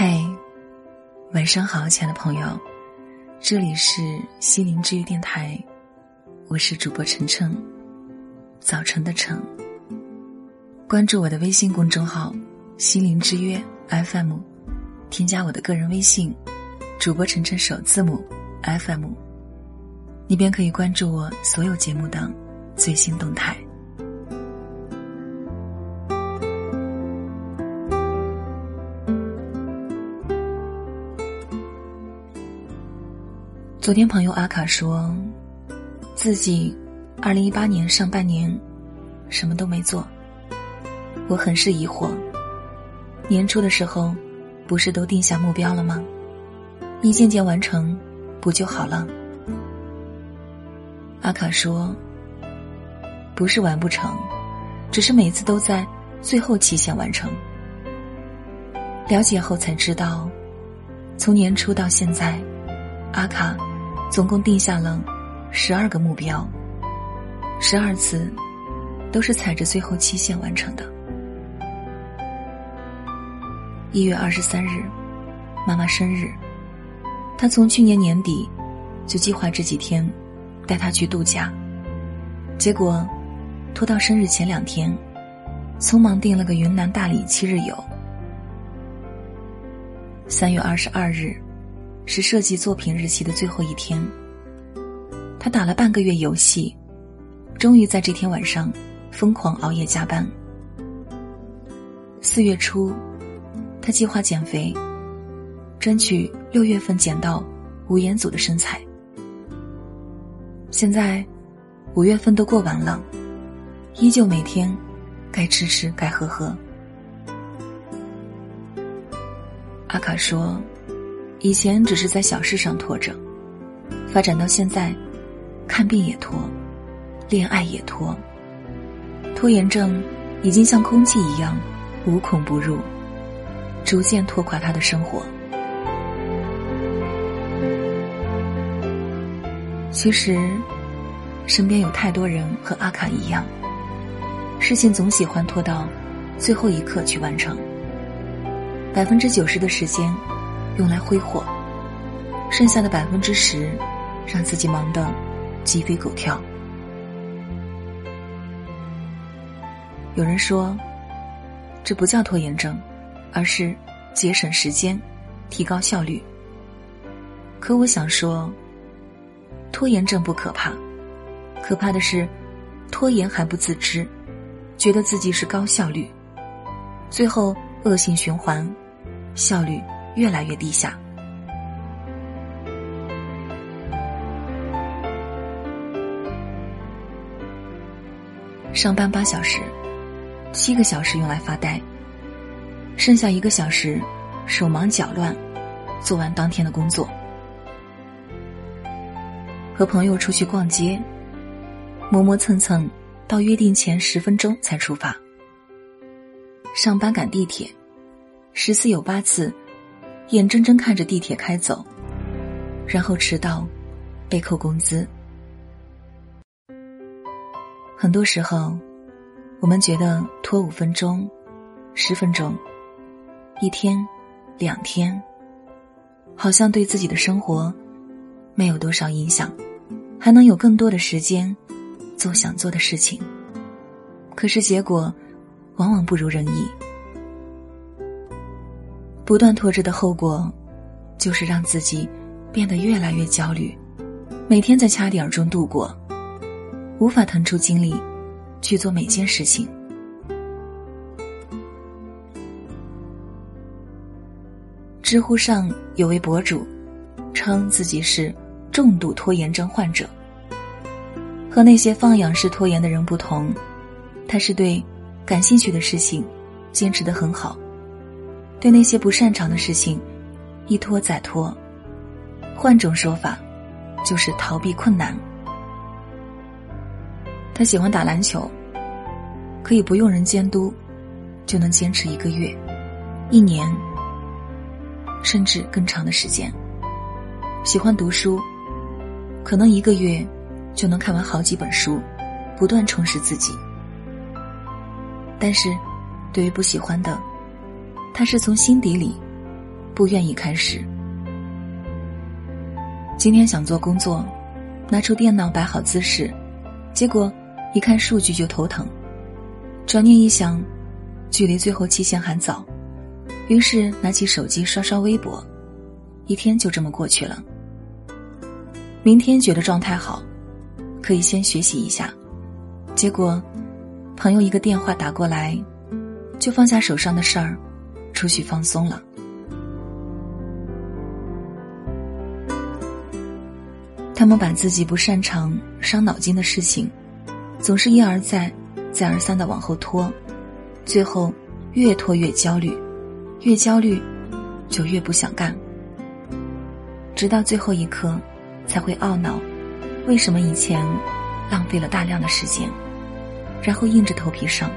嗨，晚上好，亲爱的朋友，这里是心灵治愈电台，我是主播晨晨，早晨的晨。关注我的微信公众号“心灵之约 FM”，添加我的个人微信“主播晨晨”首字母 FM，你便可以关注我所有节目的最新动态。昨天朋友阿卡说，自己二零一八年上半年什么都没做。我很是疑惑，年初的时候不是都定下目标了吗？一件件完成不就好了？阿卡说，不是完不成，只是每次都在最后期限完成。了解后才知道，从年初到现在，阿卡。总共定下了十二个目标，十二次都是踩着最后期限完成的。一月二十三日，妈妈生日，她从去年年底就计划这几天带她去度假，结果拖到生日前两天，匆忙订了个云南大理七日游。三月二十二日。是设计作品日期的最后一天，他打了半个月游戏，终于在这天晚上疯狂熬夜加班。四月初，他计划减肥，争取六月份减到吴彦祖的身材。现在五月份都过完了，依旧每天该吃吃该喝喝。阿卡说。以前只是在小事上拖着，发展到现在，看病也拖，恋爱也拖，拖延症已经像空气一样无孔不入，逐渐拖垮他的生活。其实，身边有太多人和阿卡一样，事情总喜欢拖到最后一刻去完成，百分之九十的时间。用来挥霍，剩下的百分之十，让自己忙得鸡飞狗跳。有人说，这不叫拖延症，而是节省时间，提高效率。可我想说，拖延症不可怕，可怕的是拖延还不自知，觉得自己是高效率，最后恶性循环，效率。越来越低下。上班八小时，七个小时用来发呆，剩下一个小时手忙脚乱做完当天的工作。和朋友出去逛街，磨磨蹭蹭到约定前十分钟才出发。上班赶地铁，十次有八次。眼睁睁看着地铁开走，然后迟到，被扣工资。很多时候，我们觉得拖五分钟、十分钟、一天、两天，好像对自己的生活没有多少影响，还能有更多的时间做想做的事情。可是结果，往往不如人意。不断拖着的后果，就是让自己变得越来越焦虑，每天在掐点中度过，无法腾出精力去做每件事情。知乎上有位博主，称自己是重度拖延症患者。和那些放养式拖延的人不同，他是对感兴趣的事情坚持的很好。对那些不擅长的事情，一拖再拖。换种说法，就是逃避困难。他喜欢打篮球，可以不用人监督，就能坚持一个月、一年，甚至更长的时间。喜欢读书，可能一个月就能看完好几本书，不断充实自己。但是，对于不喜欢的，他是从心底里不愿意开始。今天想做工作，拿出电脑摆好姿势，结果一看数据就头疼。转念一想，距离最后期限还早，于是拿起手机刷刷微博，一天就这么过去了。明天觉得状态好，可以先学习一下，结果朋友一个电话打过来，就放下手上的事儿，出去放松了。他们把自己不擅长、伤脑筋的事情，总是一而再、再而三的往后拖，最后越拖越焦虑，越焦虑就越不想干，直到最后一刻才会懊恼，为什么以前浪费了大量的时间，然后硬着头皮上。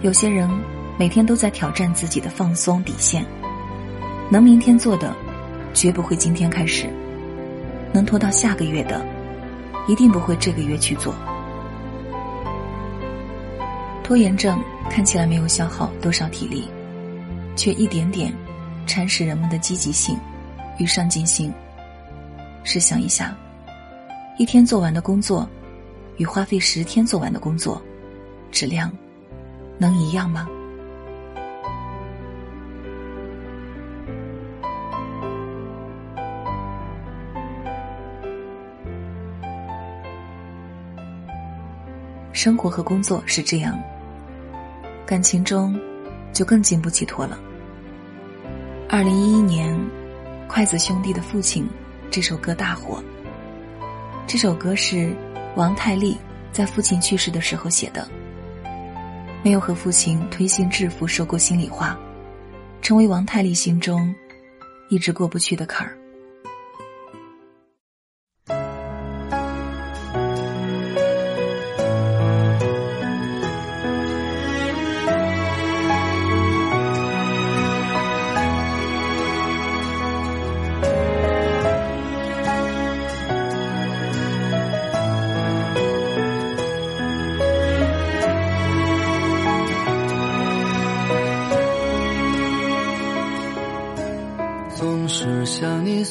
有些人每天都在挑战自己的放松底线。能明天做的，绝不会今天开始；能拖到下个月的，一定不会这个月去做。拖延症看起来没有消耗多少体力，却一点点蚕食人们的积极性与上进心。试想一下，一天做完的工作，与花费十天做完的工作，质量能一样吗？生活和工作是这样，感情中就更经不起拖了。二零一一年，筷子兄弟的父亲这首歌大火。这首歌是王太利在父亲去世的时候写的。没有和父亲推心置腹说过心里话，成为王太利心中一直过不去的坎儿。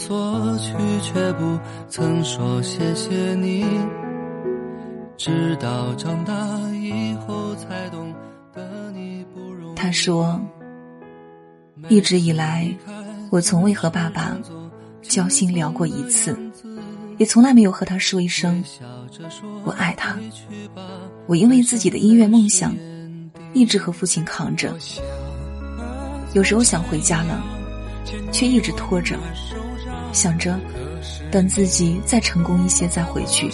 索取，却不曾说谢谢你。直到长大以后才懂得你不容。他说：“一直以来，我从未和爸爸交心聊过一次，也从来没有和他说一声我爱他。我因为自己的音乐梦想，一直和父亲扛着。有时候想回家了。”却一直拖着，想着等自己再成功一些再回去。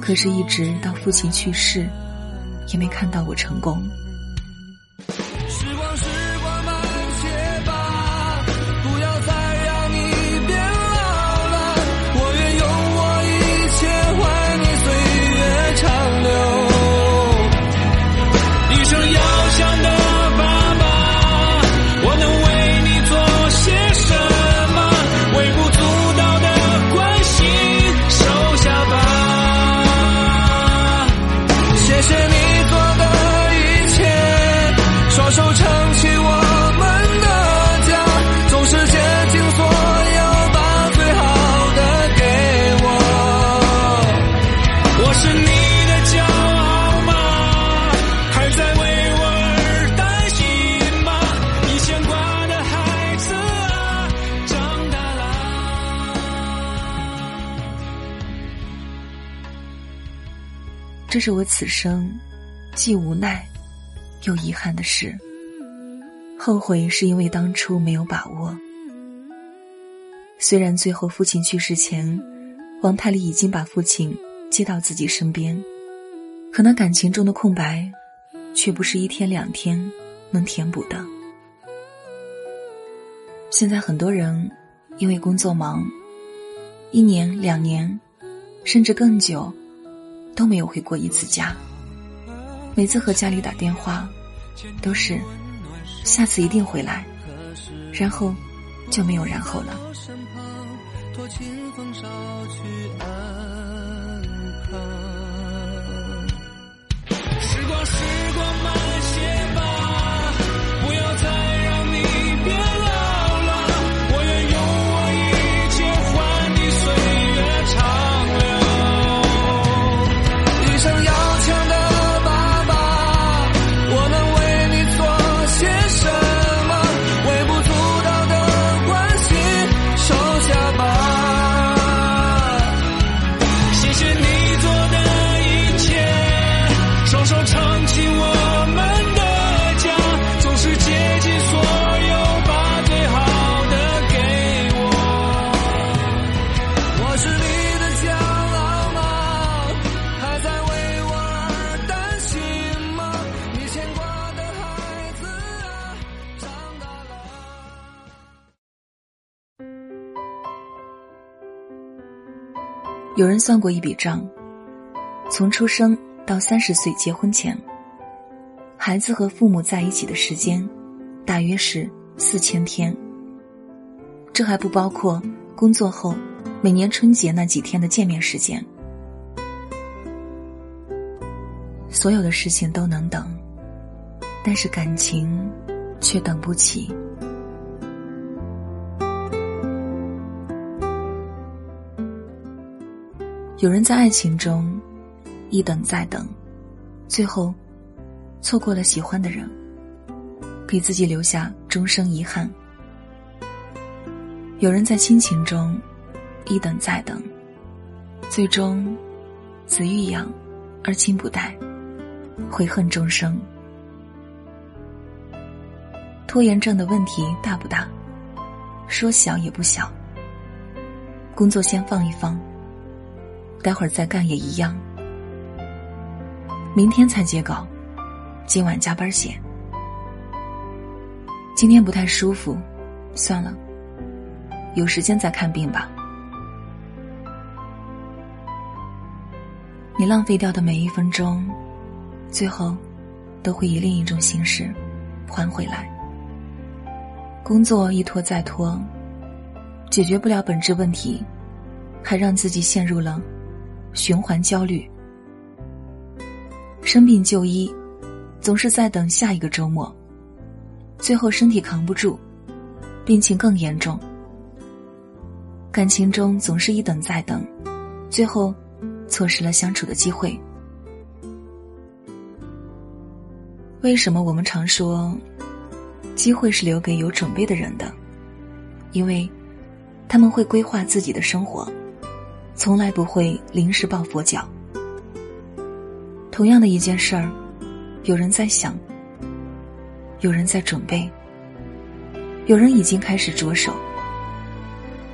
可是，一直到父亲去世，也没看到我成功。这是我此生既无奈又遗憾的事。后悔是因为当初没有把握。虽然最后父亲去世前，王太利已经把父亲接到自己身边，可那感情中的空白，却不是一天两天能填补的。现在很多人因为工作忙，一年两年，甚至更久。都没有回过一次家。每次和家里打电话，都是下次一定回来，然后就没有然后了。有人算过一笔账，从出生到三十岁结婚前，孩子和父母在一起的时间，大约是四千天。这还不包括工作后每年春节那几天的见面时间。所有的事情都能等，但是感情却等不起。有人在爱情中一等再等，最后错过了喜欢的人，给自己留下终生遗憾。有人在亲情中一等再等，最终子欲养而亲不待，悔恨终生。拖延症的问题大不大？说小也不小。工作先放一放。待会儿再干也一样。明天才接稿，今晚加班写。今天不太舒服，算了，有时间再看病吧。你浪费掉的每一分钟，最后都会以另一种形式还回来。工作一拖再拖，解决不了本质问题，还让自己陷入了。循环焦虑，生病就医，总是在等下一个周末，最后身体扛不住，病情更严重。感情中总是一等再等，最后错失了相处的机会。为什么我们常说，机会是留给有准备的人的？因为他们会规划自己的生活。从来不会临时抱佛脚。同样的一件事儿，有人在想，有人在准备，有人已经开始着手。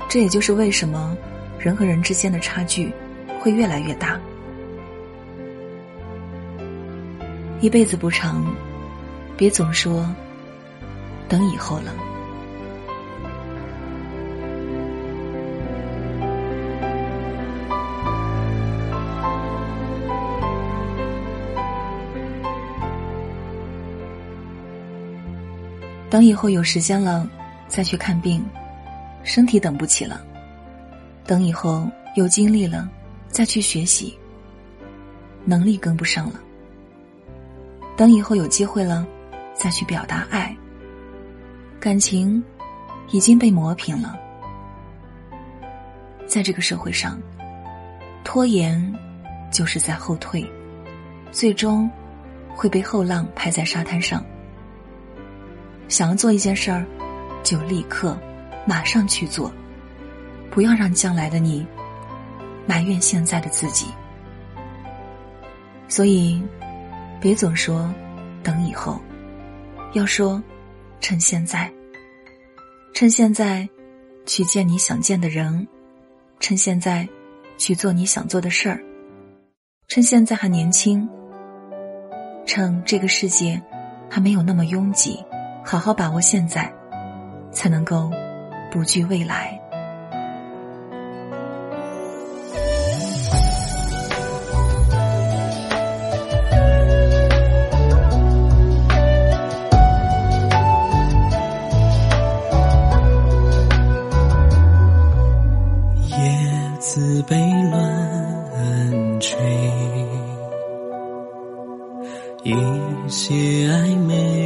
这也就是为什么人和人之间的差距会越来越大。一辈子不长，别总说等以后了。等以后有时间了，再去看病，身体等不起了；等以后有精力了，再去学习，能力跟不上了；等以后有机会了，再去表达爱，感情已经被磨平了。在这个社会上，拖延就是在后退，最终会被后浪拍在沙滩上。想要做一件事儿，就立刻、马上去做，不要让将来的你埋怨现在的自己。所以，别总说等以后，要说趁现在。趁现在去见你想见的人，趁现在去做你想做的事儿，趁现在还年轻，趁这个世界还没有那么拥挤。好好把握现在，才能够不惧未来。些暧昧。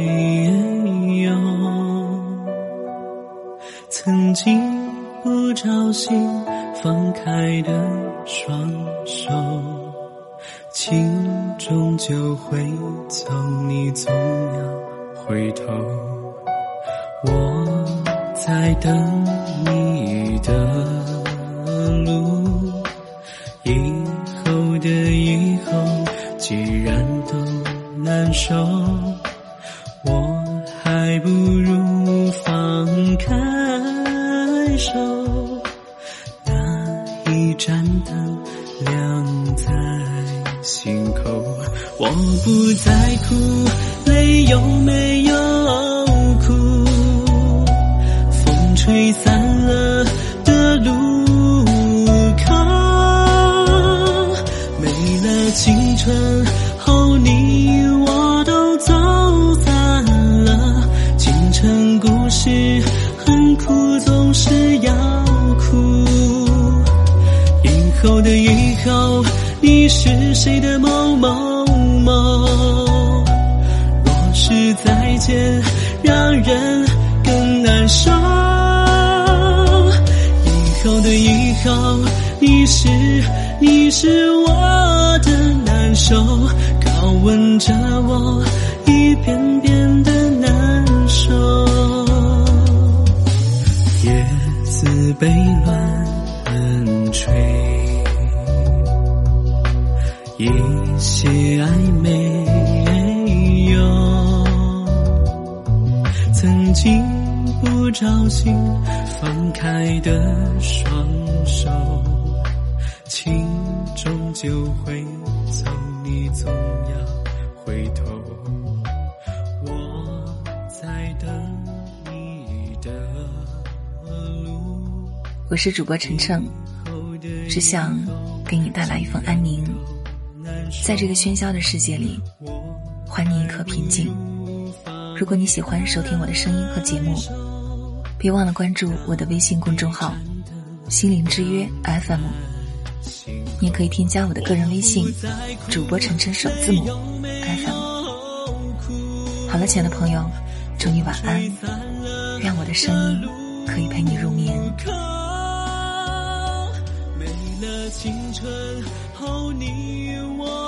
曾经不找心放开的双手，情终究会走，你总要回头。我在等你的路，以后的以后，既然都难受，我还不如放开。手，那一盏灯亮在心口。我不再哭，泪有没有哭？风吹散了后的以后，你是谁的某某某？若是再见，让人更难受。以后的以后，你是你是我的难受，拷问着我一些暧昧有，曾经不着心放开的双手，情终究会走，你总要回头。我在等你的路。我是主播晨晨，只想给你带来一份安宁，在这个喧嚣的世界里，还你一颗平静。如果你喜欢收听我的声音和节目，别忘了关注我的微信公众号“心灵之约 FM”，你也可以添加我的个人微信“主播晨晨首字母 FM”。好了，亲爱的朋友，祝你晚安，愿我的声音可以陪你入眠。没了青春后，你我